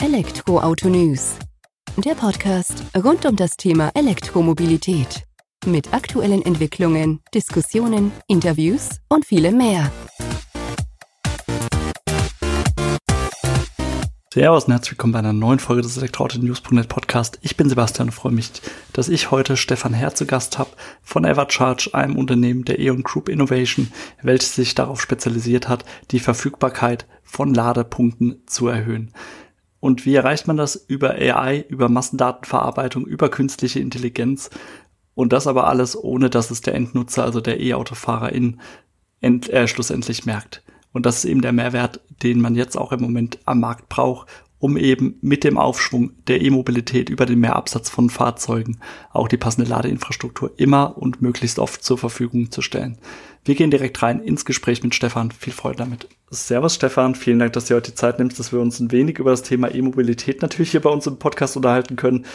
Elektroauto News. Der Podcast rund um das Thema Elektromobilität. Mit aktuellen Entwicklungen, Diskussionen, Interviews und vielem mehr. Servus und herzlich willkommen bei einer neuen Folge des Elektroauto-News.net Podcast. Ich bin Sebastian und freue mich, dass ich heute Stefan Herr zu Gast habe von Evercharge, einem Unternehmen der E.ON Group Innovation, welches sich darauf spezialisiert hat, die Verfügbarkeit von Ladepunkten zu erhöhen. Und wie erreicht man das? Über AI, über Massendatenverarbeitung, über künstliche Intelligenz. Und das aber alles, ohne dass es der Endnutzer, also der E-Autofahrer in end, äh, schlussendlich merkt. Und das ist eben der Mehrwert, den man jetzt auch im Moment am Markt braucht, um eben mit dem Aufschwung der E-Mobilität über den Mehrabsatz von Fahrzeugen auch die passende Ladeinfrastruktur immer und möglichst oft zur Verfügung zu stellen. Wir gehen direkt rein ins Gespräch mit Stefan. Viel Freude damit. Servus Stefan, vielen Dank, dass du heute die Zeit nimmst, dass wir uns ein wenig über das Thema E-Mobilität natürlich hier bei uns im Podcast unterhalten können.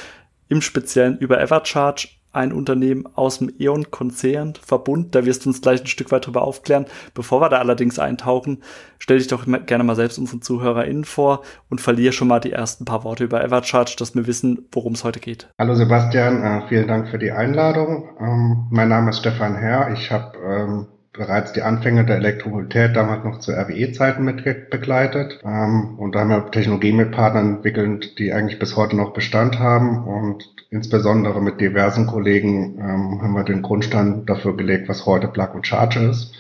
Im Speziellen über Evercharge, ein Unternehmen aus dem E.ON-Konzern, Verbund. Da wirst du uns gleich ein Stück weit drüber aufklären. Bevor wir da allerdings eintauchen, stell dich doch gerne mal selbst unseren ZuhörerInnen vor und verliere schon mal die ersten paar Worte über Evercharge, dass wir wissen, worum es heute geht. Hallo Sebastian, äh, vielen Dank für die Einladung. Ähm, mein Name ist Stefan Herr. Ich habe ähm, bereits die Anfänge der Elektromobilität damals noch zu RWE-Zeiten mit begleitet. Ähm, und da haben wir Technologien mit Partnern entwickelt, die eigentlich bis heute noch Bestand haben. Und insbesondere mit diversen Kollegen ähm, haben wir den Grundstein dafür gelegt, was heute Plug and Charge ist.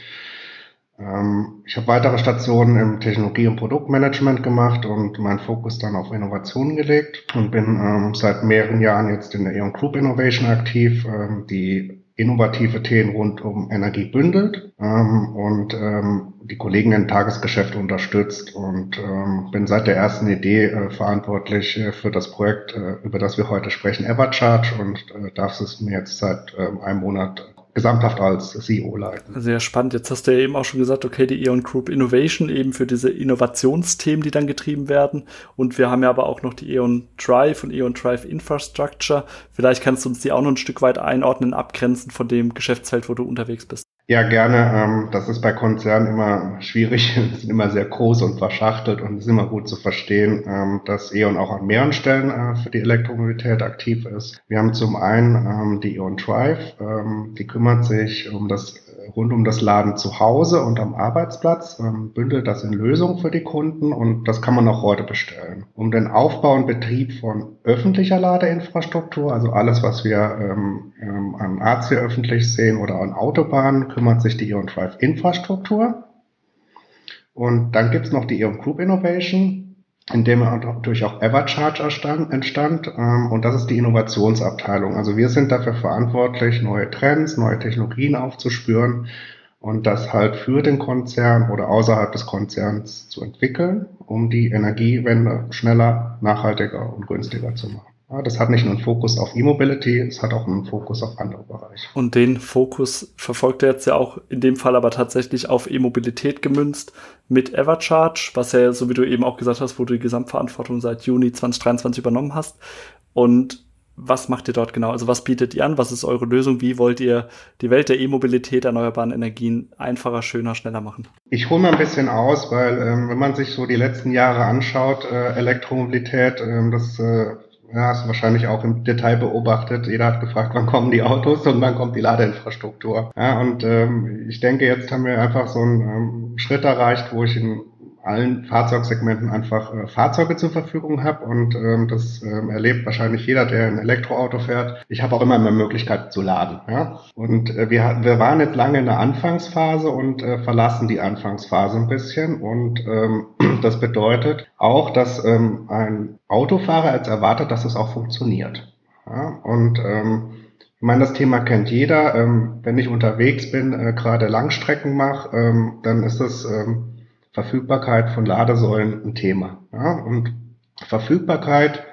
Ähm, ich habe weitere Stationen im Technologie- und Produktmanagement gemacht und meinen Fokus dann auf Innovationen gelegt und bin ähm, seit mehreren Jahren jetzt in der E.ON Group Innovation aktiv, ähm, die innovative Themen rund um Energie bündelt ähm, und ähm, die Kollegen im Tagesgeschäft unterstützt. Und ähm, bin seit der ersten Idee äh, verantwortlich äh, für das Projekt, äh, über das wir heute sprechen, Evercharge. Und äh, darf es mir jetzt seit äh, einem Monat gesamthaft als CEO leiten. Sehr spannend. Jetzt hast du ja eben auch schon gesagt, okay, die E.ON Group Innovation eben für diese Innovationsthemen, die dann getrieben werden. Und wir haben ja aber auch noch die E.ON Drive und E.ON Drive Infrastructure. Vielleicht kannst du uns die auch noch ein Stück weit einordnen, abgrenzen von dem Geschäftsfeld, wo du unterwegs bist. Ja, gerne. Ähm, das ist bei Konzernen immer schwierig. Sie sind immer sehr groß und verschachtelt und es ist immer gut zu verstehen, ähm, dass E.ON auch an mehreren Stellen äh, für die Elektromobilität aktiv ist. Wir haben zum einen ähm, die E.ON Drive, die kümmert sich um das rund um das Laden zu Hause und am Arbeitsplatz, bündelt das in Lösungen für die Kunden und das kann man auch heute bestellen. Um den Aufbau und Betrieb von öffentlicher Ladeinfrastruktur, also alles, was wir ähm, an AC öffentlich sehen oder an Autobahnen, kümmert sich die Eon Drive Infrastruktur. Und dann gibt's noch die Eon Group Innovation, in dem natürlich auch Evercharge entstand. Ähm, und das ist die Innovationsabteilung. Also wir sind dafür verantwortlich, neue Trends, neue Technologien aufzuspüren und das halt für den Konzern oder außerhalb des Konzerns zu entwickeln, um die Energiewende schneller, nachhaltiger und günstiger zu machen. Ja, das hat nicht nur einen Fokus auf E-Mobility, es hat auch einen Fokus auf andere Bereiche. Und den Fokus verfolgt er jetzt ja auch in dem Fall aber tatsächlich auf E-Mobilität gemünzt mit Evercharge, was ja, so wie du eben auch gesagt hast, wo du die Gesamtverantwortung seit Juni 2023 übernommen hast. Und was macht ihr dort genau? Also was bietet ihr an? Was ist eure Lösung? Wie wollt ihr die Welt der E-Mobilität, erneuerbaren Energien einfacher, schöner, schneller machen? Ich hole mal ein bisschen aus, weil ähm, wenn man sich so die letzten Jahre anschaut, äh, Elektromobilität, äh, das äh, ja, hast du wahrscheinlich auch im Detail beobachtet. Jeder hat gefragt, wann kommen die Autos und wann kommt die Ladeinfrastruktur. Ja, und ähm, ich denke, jetzt haben wir einfach so einen ähm, Schritt erreicht, wo ich in allen Fahrzeugsegmenten einfach äh, Fahrzeuge zur Verfügung habe und ähm, das ähm, erlebt wahrscheinlich jeder, der ein Elektroauto fährt. Ich habe auch immer mehr Möglichkeit zu laden. Ja? Und äh, wir, wir waren jetzt lange in der Anfangsphase und äh, verlassen die Anfangsphase ein bisschen und ähm, das bedeutet auch, dass ähm, ein Autofahrer jetzt erwartet, dass es auch funktioniert. Ja? Und ähm, ich meine, das Thema kennt jeder. Ähm, wenn ich unterwegs bin, äh, gerade Langstrecken mache, ähm, dann ist es ähm, Verfügbarkeit von Ladesäulen ein Thema. Ja? Und Verfügbarkeit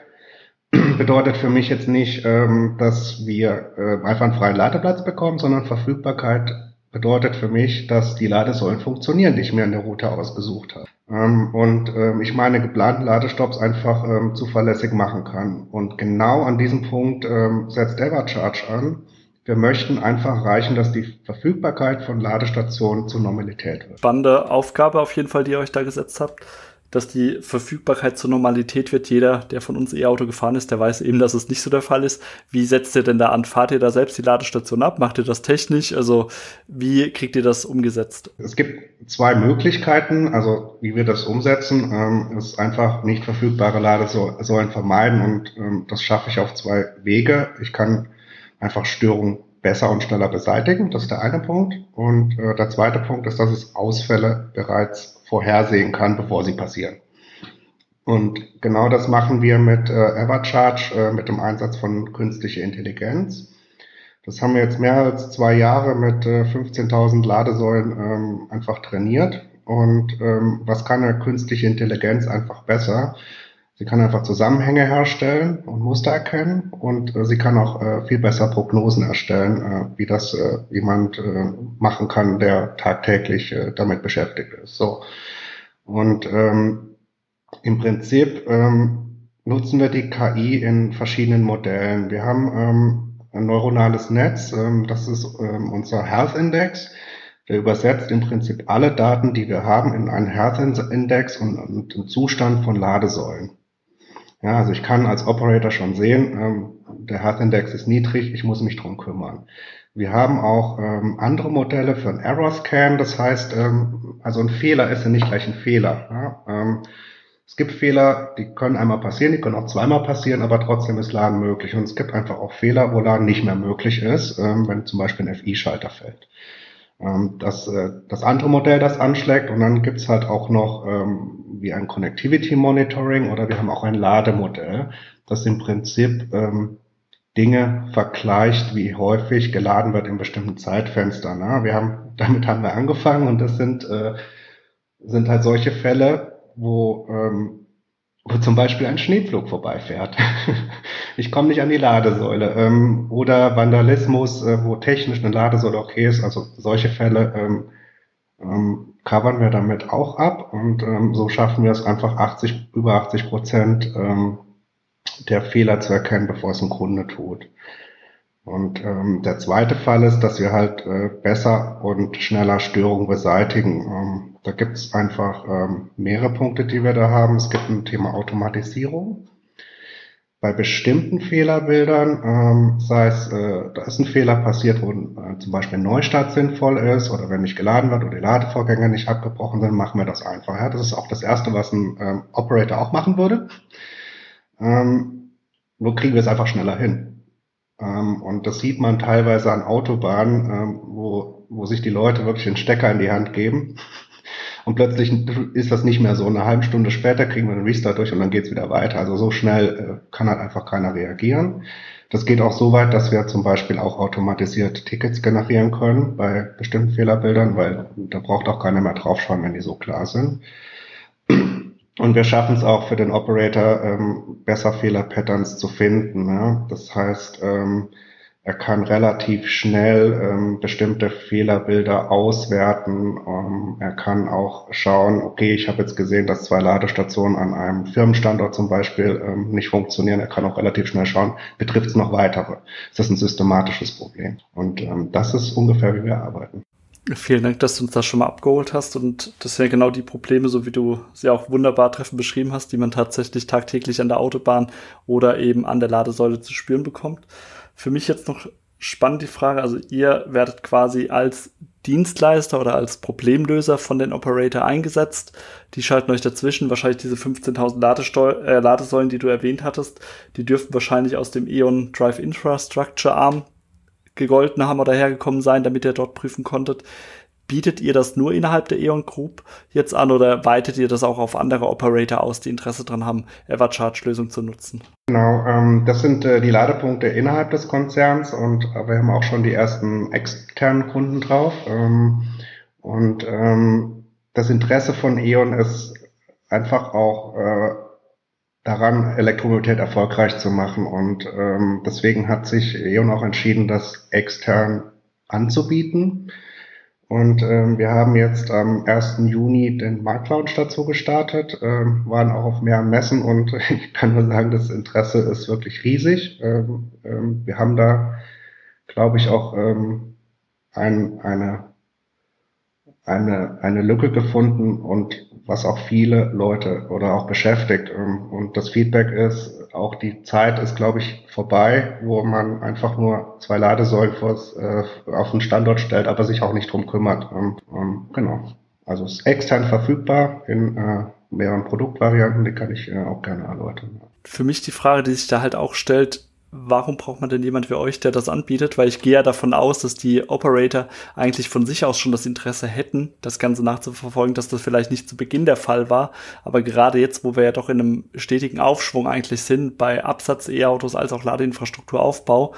bedeutet für mich jetzt nicht, ähm, dass wir äh, einfach einen freien Ladeplatz bekommen, sondern Verfügbarkeit bedeutet für mich, dass die Ladesäulen funktionieren, die ich mir in der Route ausgesucht habe. Ähm, und ähm, ich meine geplanten Ladestops einfach ähm, zuverlässig machen kann. Und genau an diesem Punkt ähm, setzt Evercharge an wir möchten einfach erreichen, dass die Verfügbarkeit von Ladestationen zur Normalität wird. Spannende Aufgabe auf jeden Fall, die ihr euch da gesetzt habt. dass die Verfügbarkeit zur Normalität wird. Jeder, der von uns E-Auto gefahren ist, der weiß eben, dass es nicht so der Fall ist. Wie setzt ihr denn da an? Fahrt ihr da selbst die Ladestation ab? Macht ihr das technisch? Also wie kriegt ihr das umgesetzt? Es gibt zwei Möglichkeiten, also wie wir das umsetzen, ähm, ist einfach nicht verfügbare Ladesäulen vermeiden und ähm, das schaffe ich auf zwei Wege. Ich kann einfach Störungen besser und schneller beseitigen. Das ist der eine Punkt. Und äh, der zweite Punkt ist, dass es Ausfälle bereits vorhersehen kann, bevor sie passieren. Und genau das machen wir mit äh, Evercharge, äh, mit dem Einsatz von künstlicher Intelligenz. Das haben wir jetzt mehr als zwei Jahre mit äh, 15.000 Ladesäulen ähm, einfach trainiert. Und ähm, was kann eine künstliche Intelligenz einfach besser? Sie kann einfach Zusammenhänge herstellen und Muster erkennen und äh, sie kann auch äh, viel besser Prognosen erstellen, äh, wie das äh, jemand äh, machen kann, der tagtäglich äh, damit beschäftigt ist. So. Und ähm, im Prinzip ähm, nutzen wir die KI in verschiedenen Modellen. Wir haben ähm, ein neuronales Netz, ähm, das ist ähm, unser Health Index. Der übersetzt im Prinzip alle Daten, die wir haben, in einen Health Index und, und einen Zustand von Ladesäulen. Ja, also ich kann als Operator schon sehen, ähm, der Health Index ist niedrig, ich muss mich drum kümmern. Wir haben auch ähm, andere Modelle für einen Error Scan, das heißt, ähm, also ein Fehler ist ja nicht gleich ein Fehler. Ja? Ähm, es gibt Fehler, die können einmal passieren, die können auch zweimal passieren, aber trotzdem ist Laden möglich. Und es gibt einfach auch Fehler, wo Laden nicht mehr möglich ist, ähm, wenn zum Beispiel ein FI-Schalter fällt. Ähm, das, äh, das andere Modell, das anschlägt, und dann gibt's halt auch noch ähm, wie ein Connectivity Monitoring oder wir haben auch ein Lademodell, das im Prinzip ähm, Dinge vergleicht, wie häufig geladen wird in bestimmten Zeitfenstern. Ne? Wir haben, damit haben wir angefangen und das sind, äh, sind halt solche Fälle, wo, ähm, wo zum Beispiel ein Schneepflug vorbeifährt. ich komme nicht an die Ladesäule. Ähm, oder Vandalismus, äh, wo technisch eine Ladesäule okay ist. Also solche Fälle ähm, ähm, covern wir damit auch ab und ähm, so schaffen wir es einfach 80, über 80 Prozent ähm, der Fehler zu erkennen, bevor es ein Kunde tut. Und ähm, der zweite Fall ist, dass wir halt äh, besser und schneller Störungen beseitigen. Ähm, da gibt es einfach ähm, mehrere Punkte, die wir da haben. Es gibt ein Thema Automatisierung bei bestimmten Fehlerbildern, ähm, sei es, äh, da ist ein Fehler passiert, wo äh, zum Beispiel ein Neustart sinnvoll ist oder wenn nicht geladen wird oder die Ladevorgänge nicht abgebrochen sind, machen wir das einfach. Ja? Das ist auch das Erste, was ein ähm, Operator auch machen würde. Ähm, nur kriegen wir es einfach schneller hin. Ähm, und das sieht man teilweise an Autobahnen, ähm, wo, wo sich die Leute wirklich den Stecker in die Hand geben und plötzlich ist das nicht mehr so. Eine halbe Stunde später kriegen wir einen Restart durch und dann geht's wieder weiter. Also so schnell äh, kann halt einfach keiner reagieren. Das geht auch so weit, dass wir zum Beispiel auch automatisiert Tickets generieren können bei bestimmten Fehlerbildern, weil da braucht auch keiner mehr draufschauen, wenn die so klar sind. Und wir schaffen es auch für den Operator, ähm, besser Fehlerpatterns zu finden. Ja? Das heißt, ähm, er kann relativ schnell ähm, bestimmte Fehlerbilder auswerten. Ähm, er kann auch schauen, okay, ich habe jetzt gesehen, dass zwei Ladestationen an einem Firmenstandort zum Beispiel ähm, nicht funktionieren. Er kann auch relativ schnell schauen, betrifft es noch weitere. Ist das ein systematisches Problem? Und ähm, das ist ungefähr, wie wir arbeiten. Vielen Dank, dass du uns das schon mal abgeholt hast. Und das sind ja genau die Probleme, so wie du sie auch wunderbar treffend beschrieben hast, die man tatsächlich tagtäglich an der Autobahn oder eben an der Ladesäule zu spüren bekommt. Für mich jetzt noch spannend die Frage, also ihr werdet quasi als Dienstleister oder als Problemlöser von den Operator eingesetzt. Die schalten euch dazwischen. Wahrscheinlich diese 15.000 äh, Ladesäulen, die du erwähnt hattest, die dürften wahrscheinlich aus dem E.ON Drive Infrastructure Arm gegolten haben oder hergekommen sein, damit ihr dort prüfen konntet. Bietet ihr das nur innerhalb der E.ON Group jetzt an oder weitet ihr das auch auf andere Operator aus, die Interesse daran haben, Evercharge-Lösungen zu nutzen? Genau, ähm, das sind äh, die Ladepunkte innerhalb des Konzerns und äh, wir haben auch schon die ersten externen Kunden drauf. Ähm, und ähm, das Interesse von E.ON ist einfach auch äh, daran, Elektromobilität erfolgreich zu machen. Und ähm, deswegen hat sich E.ON auch entschieden, das extern anzubieten. Und ähm, wir haben jetzt am 1. Juni den Marktlaunch dazu gestartet, ähm, waren auch auf mehreren Messen und ich kann nur sagen, das Interesse ist wirklich riesig. Ähm, ähm, wir haben da, glaube ich, auch ähm, ein, eine, eine, eine Lücke gefunden und was auch viele Leute oder auch beschäftigt. Ähm, und das Feedback ist, auch die Zeit ist, glaube ich, vorbei, wo man einfach nur zwei Ladesäulen äh, auf den Standort stellt, aber sich auch nicht drum kümmert. Ähm, ähm, genau. Also es ist extern verfügbar in äh, mehreren Produktvarianten, die kann ich äh, auch gerne erläutern. Für mich die Frage, die sich da halt auch stellt, warum braucht man denn jemand wie euch, der das anbietet? Weil ich gehe ja davon aus, dass die Operator eigentlich von sich aus schon das Interesse hätten, das Ganze nachzuverfolgen, dass das vielleicht nicht zu Beginn der Fall war. Aber gerade jetzt, wo wir ja doch in einem stetigen Aufschwung eigentlich sind, bei Absatz E-Autos als auch Ladeinfrastrukturaufbau,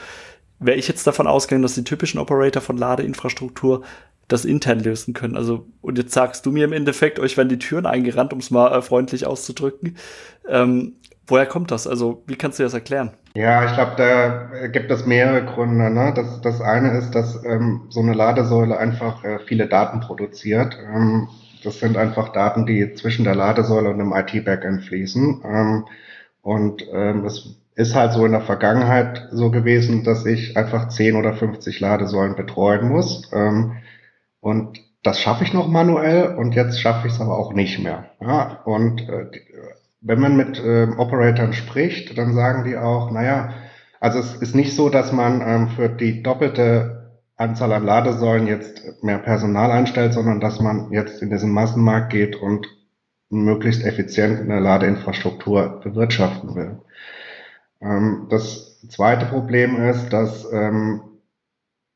wäre ich jetzt davon ausgegangen, dass die typischen Operator von Ladeinfrastruktur das intern lösen können. Also, und jetzt sagst du mir im Endeffekt, euch werden die Türen eingerannt, um es mal äh, freundlich auszudrücken. Ähm, woher kommt das? Also, wie kannst du das erklären? Ja, ich glaube, da gibt es mehrere Gründe. Ne? Das, das eine ist, dass ähm, so eine Ladesäule einfach äh, viele Daten produziert. Ähm, das sind einfach Daten, die zwischen der Ladesäule und dem IT-Backend fließen. Ähm, und ähm, es ist halt so in der Vergangenheit so gewesen, dass ich einfach 10 oder 50 Ladesäulen betreuen muss. Ähm, und das schaffe ich noch manuell und jetzt schaffe ich es aber auch nicht mehr. Ja, und äh, wenn man mit äh, Operatoren spricht, dann sagen die auch, naja, also es ist nicht so, dass man ähm, für die doppelte Anzahl an Ladesäulen jetzt mehr Personal einstellt, sondern dass man jetzt in diesen Massenmarkt geht und möglichst effizient eine Ladeinfrastruktur bewirtschaften will. Ähm, das zweite Problem ist, dass ähm,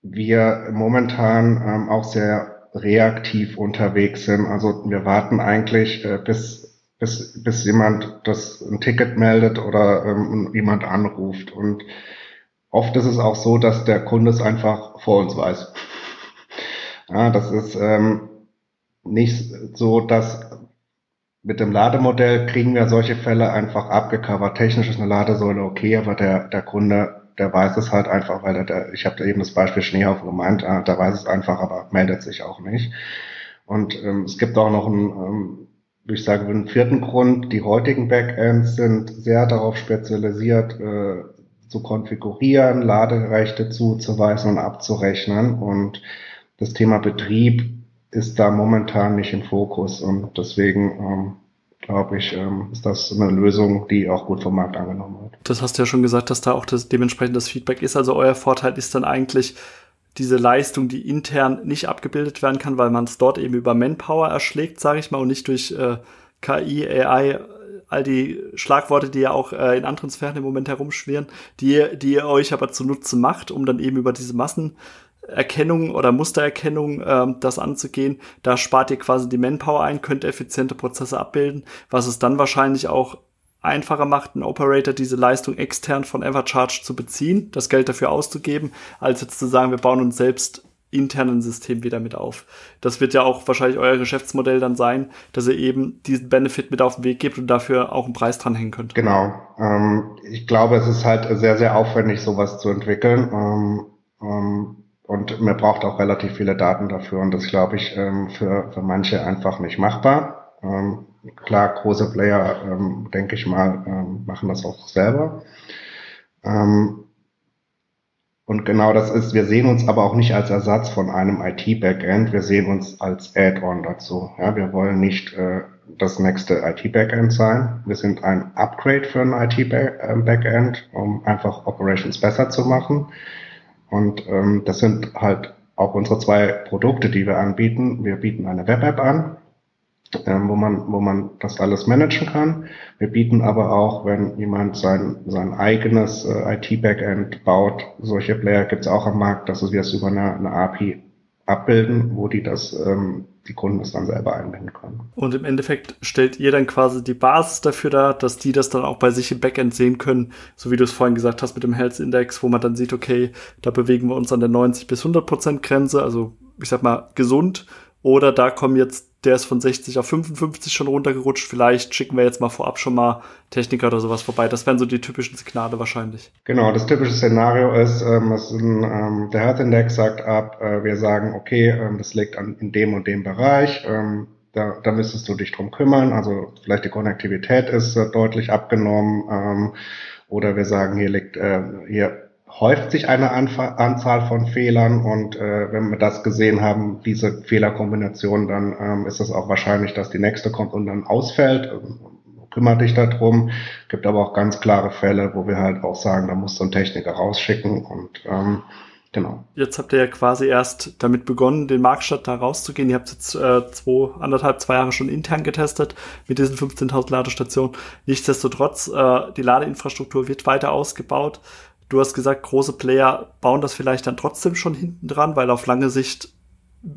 wir momentan ähm, auch sehr reaktiv unterwegs sind. Also wir warten eigentlich, äh, bis, bis, bis jemand das ein Ticket meldet oder ähm, jemand anruft. Und oft ist es auch so, dass der Kunde es einfach vor uns weiß. Ja, das ist ähm, nicht so, dass mit dem Lademodell kriegen wir solche Fälle einfach abgecovert. Technisch ist eine Ladesäule okay, aber der, der Kunde der weiß es halt einfach, weil der, ich habe da eben das Beispiel Schneehaufen gemeint, äh, der weiß es einfach, aber meldet sich auch nicht. Und ähm, es gibt auch noch einen, ähm, ich sage, einen vierten Grund. Die heutigen Backends sind sehr darauf spezialisiert, äh, zu konfigurieren, Laderechte zuzuweisen und abzurechnen. Und das Thema Betrieb ist da momentan nicht im Fokus. Und deswegen ähm, glaube ich, ähm, ist das eine Lösung, die auch gut vom Markt angenommen wird. Das hast du ja schon gesagt, dass da auch das, dementsprechend das Feedback ist. Also euer Vorteil ist dann eigentlich diese Leistung, die intern nicht abgebildet werden kann, weil man es dort eben über Manpower erschlägt, sage ich mal, und nicht durch äh, KI, AI, all die Schlagworte, die ja auch äh, in anderen Sphären im Moment herumschwirren, die, die ihr euch aber zunutze macht, um dann eben über diese Massen Erkennung oder Mustererkennung ähm, das anzugehen. Da spart ihr quasi die Manpower ein, könnt effiziente Prozesse abbilden, was es dann wahrscheinlich auch einfacher macht, einen Operator diese Leistung extern von Evercharge zu beziehen, das Geld dafür auszugeben, als jetzt zu sagen, wir bauen uns selbst internen System wieder mit auf. Das wird ja auch wahrscheinlich euer Geschäftsmodell dann sein, dass ihr eben diesen Benefit mit auf den Weg gebt und dafür auch einen Preis dranhängen könnt. Genau. Ähm, ich glaube, es ist halt sehr, sehr aufwendig, sowas zu entwickeln. Ähm, ähm, und man braucht auch relativ viele Daten dafür und das glaube ich ähm, für, für manche einfach nicht machbar. Klar, große Player, ähm, denke ich mal, ähm, machen das auch selber. Ähm, und genau das ist, wir sehen uns aber auch nicht als Ersatz von einem IT-Backend, wir sehen uns als Add-on dazu. Ja, wir wollen nicht äh, das nächste IT-Backend sein. Wir sind ein Upgrade für ein IT-Backend, um einfach Operations besser zu machen. Und ähm, das sind halt auch unsere zwei Produkte, die wir anbieten. Wir bieten eine Web-App an, ähm, wo man, wo man das alles managen kann. Wir bieten aber auch, wenn jemand sein, sein eigenes äh, IT-Backend baut, solche Player gibt es auch am Markt, dass wir es über eine, eine API abbilden, wo die das ähm, die Kunden das dann selber einbinden können. Und im Endeffekt stellt ihr dann quasi die Basis dafür dar, dass die das dann auch bei sich im Backend sehen können, so wie du es vorhin gesagt hast mit dem Health Index, wo man dann sieht, okay, da bewegen wir uns an der 90 bis 100 Prozent Grenze, also ich sag mal gesund, oder da kommen jetzt der ist von 60 auf 55 schon runtergerutscht. Vielleicht schicken wir jetzt mal vorab schon mal Techniker oder sowas vorbei. Das wären so die typischen Signale wahrscheinlich. Genau, das typische Szenario ist, ähm, ist ein, ähm, der Health Index sagt ab, äh, wir sagen, okay, ähm, das liegt an, in dem und dem Bereich. Ähm, da, da müsstest du dich drum kümmern. Also vielleicht die Konnektivität ist äh, deutlich abgenommen. Ähm, oder wir sagen, hier liegt, äh, hier häuft sich eine Anf Anzahl von Fehlern und äh, wenn wir das gesehen haben, diese Fehlerkombination, dann ähm, ist es auch wahrscheinlich, dass die nächste kommt und dann ausfällt. Ähm, kümmere dich darum. Gibt aber auch ganz klare Fälle, wo wir halt auch sagen, da muss so ein Techniker rausschicken und ähm, Genau. Jetzt habt ihr ja quasi erst damit begonnen, den Marktstadt da rauszugehen. Ihr habt jetzt äh, zwei, anderthalb, zwei Jahre schon intern getestet mit diesen 15.000 Ladestationen. Nichtsdestotrotz, äh, die Ladeinfrastruktur wird weiter ausgebaut. Du hast gesagt, große Player bauen das vielleicht dann trotzdem schon hinten dran, weil auf lange Sicht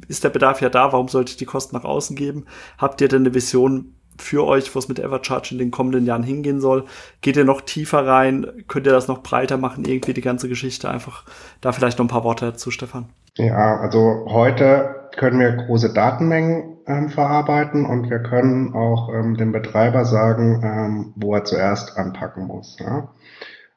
ist der Bedarf ja da. Warum sollte ich die Kosten nach außen geben? Habt ihr denn eine Vision, für euch, wo es mit Evercharge in den kommenden Jahren hingehen soll. Geht ihr noch tiefer rein? Könnt ihr das noch breiter machen? Irgendwie die ganze Geschichte einfach da vielleicht noch ein paar Worte dazu, Stefan. Ja, also heute können wir große Datenmengen ähm, verarbeiten und wir können auch ähm, dem Betreiber sagen, ähm, wo er zuerst anpacken muss. Ja?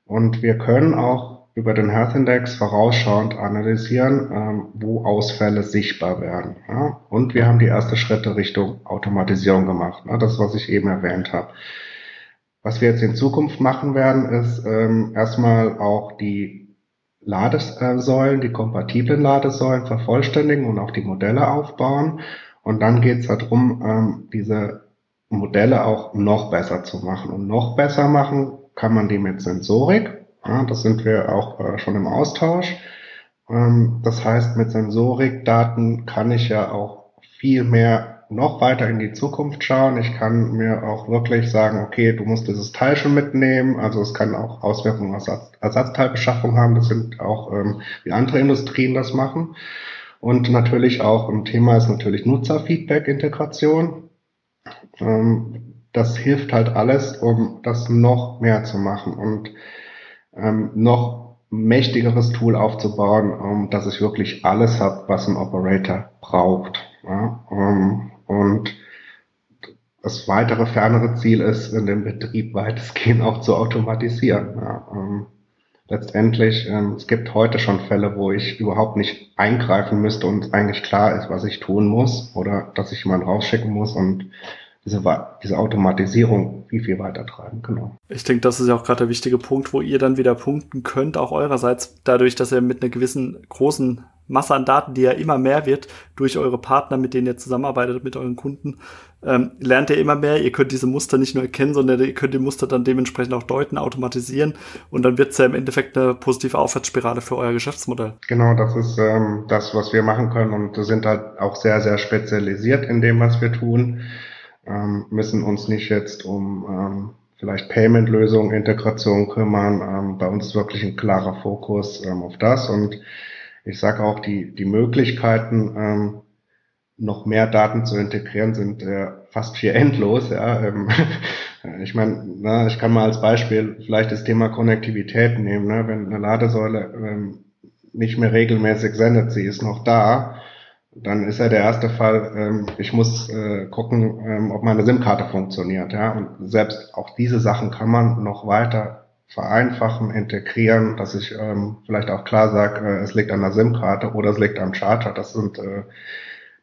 Und wir können auch über den Health Index vorausschauend analysieren, ähm, wo Ausfälle sichtbar werden. Ja? Und wir haben die ersten Schritte Richtung Automatisierung gemacht. Ne? Das, was ich eben erwähnt habe. Was wir jetzt in Zukunft machen werden, ist ähm, erstmal auch die Ladesäulen, die kompatiblen Ladesäulen vervollständigen und auch die Modelle aufbauen. Und dann geht es darum, ähm, diese Modelle auch noch besser zu machen. Und noch besser machen kann man die mit Sensorik. Ja, das sind wir auch äh, schon im Austausch. Ähm, das heißt, mit Sensorikdaten kann ich ja auch viel mehr noch weiter in die Zukunft schauen. Ich kann mir auch wirklich sagen, okay, du musst dieses Teil schon mitnehmen. Also es kann auch Auswirkungen auf Ersatzteilbeschaffung haben. Das sind auch, ähm, wie andere Industrien das machen. Und natürlich auch ein Thema ist natürlich Nutzerfeedback-Integration. Ähm, das hilft halt alles, um das noch mehr zu machen. Und ähm, noch mächtigeres Tool aufzubauen, um, dass ich wirklich alles habe, was ein Operator braucht. Ja? Um, und das weitere, fernere Ziel ist, in dem Betrieb weitestgehend auch zu automatisieren. Ja? Um, letztendlich, ähm, es gibt heute schon Fälle, wo ich überhaupt nicht eingreifen müsste und eigentlich klar ist, was ich tun muss oder dass ich jemanden rausschicken muss und diese, diese Automatisierung viel, viel weiter treiben. Genau. Ich denke, das ist ja auch gerade der wichtige Punkt, wo ihr dann wieder punkten könnt, auch eurerseits, dadurch, dass ihr mit einer gewissen großen Masse an Daten, die ja immer mehr wird, durch eure Partner, mit denen ihr zusammenarbeitet, mit euren Kunden, ähm, lernt ihr immer mehr. Ihr könnt diese Muster nicht nur erkennen, sondern ihr könnt die Muster dann dementsprechend auch deuten, automatisieren und dann wird es ja im Endeffekt eine positive Aufwärtsspirale für euer Geschäftsmodell. Genau, das ist ähm, das, was wir machen können und sind halt auch sehr, sehr spezialisiert in dem, was wir tun ähm, müssen uns nicht jetzt um ähm, vielleicht Payment-Lösungen, Integration kümmern. Ähm, bei uns ist wirklich ein klarer Fokus ähm, auf das und ich sage auch, die, die Möglichkeiten, ähm, noch mehr Daten zu integrieren, sind äh, fast hier endlos. Ja. Ähm, ich meine, na, ich kann mal als Beispiel vielleicht das Thema Konnektivität nehmen. Ne? Wenn eine Ladesäule ähm, nicht mehr regelmäßig sendet, sie ist noch da, dann ist ja der erste Fall, ähm, ich muss äh, gucken, ähm, ob meine SIM-Karte funktioniert. Ja? Und selbst auch diese Sachen kann man noch weiter vereinfachen, integrieren, dass ich ähm, vielleicht auch klar sage, äh, es liegt an der SIM-Karte oder es liegt am Charger. Das sind äh,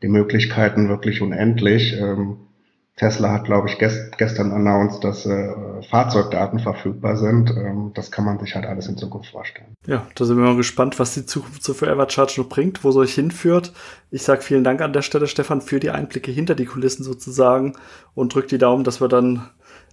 die Möglichkeiten wirklich unendlich. Ähm, Tesla hat, glaube ich, gest gestern announced, dass äh, Fahrzeugdaten verfügbar sind. Ähm, das kann man sich halt alles in Zukunft vorstellen. Ja, da sind wir mal gespannt, was die Zukunft so für Evercharge noch bringt, wo es euch hinführt. Ich sage vielen Dank an der Stelle, Stefan, für die Einblicke hinter die Kulissen sozusagen und drückt die Daumen, dass wir dann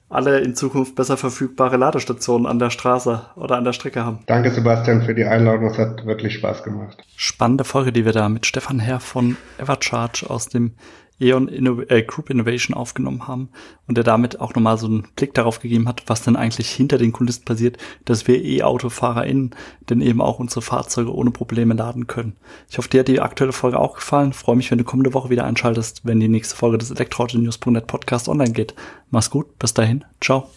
alle in Zukunft besser verfügbare Ladestationen an der Straße oder an der Strecke haben. Danke, Sebastian, für die Einladung. Es hat wirklich Spaß gemacht. Spannende Folge, die wir da mit Stefan Herr von Evercharge aus dem Eon Inno äh, Group Innovation aufgenommen haben und der damit auch nochmal so einen Blick darauf gegeben hat, was denn eigentlich hinter den Kulissen passiert, dass wir E-AutofahrerInnen denn eben auch unsere Fahrzeuge ohne Probleme laden können. Ich hoffe, dir hat die aktuelle Folge auch gefallen. Freue mich, wenn du kommende Woche wieder einschaltest, wenn die nächste Folge des Elektroauto-News.net Podcast online geht. Mach's gut, bis dahin, ciao.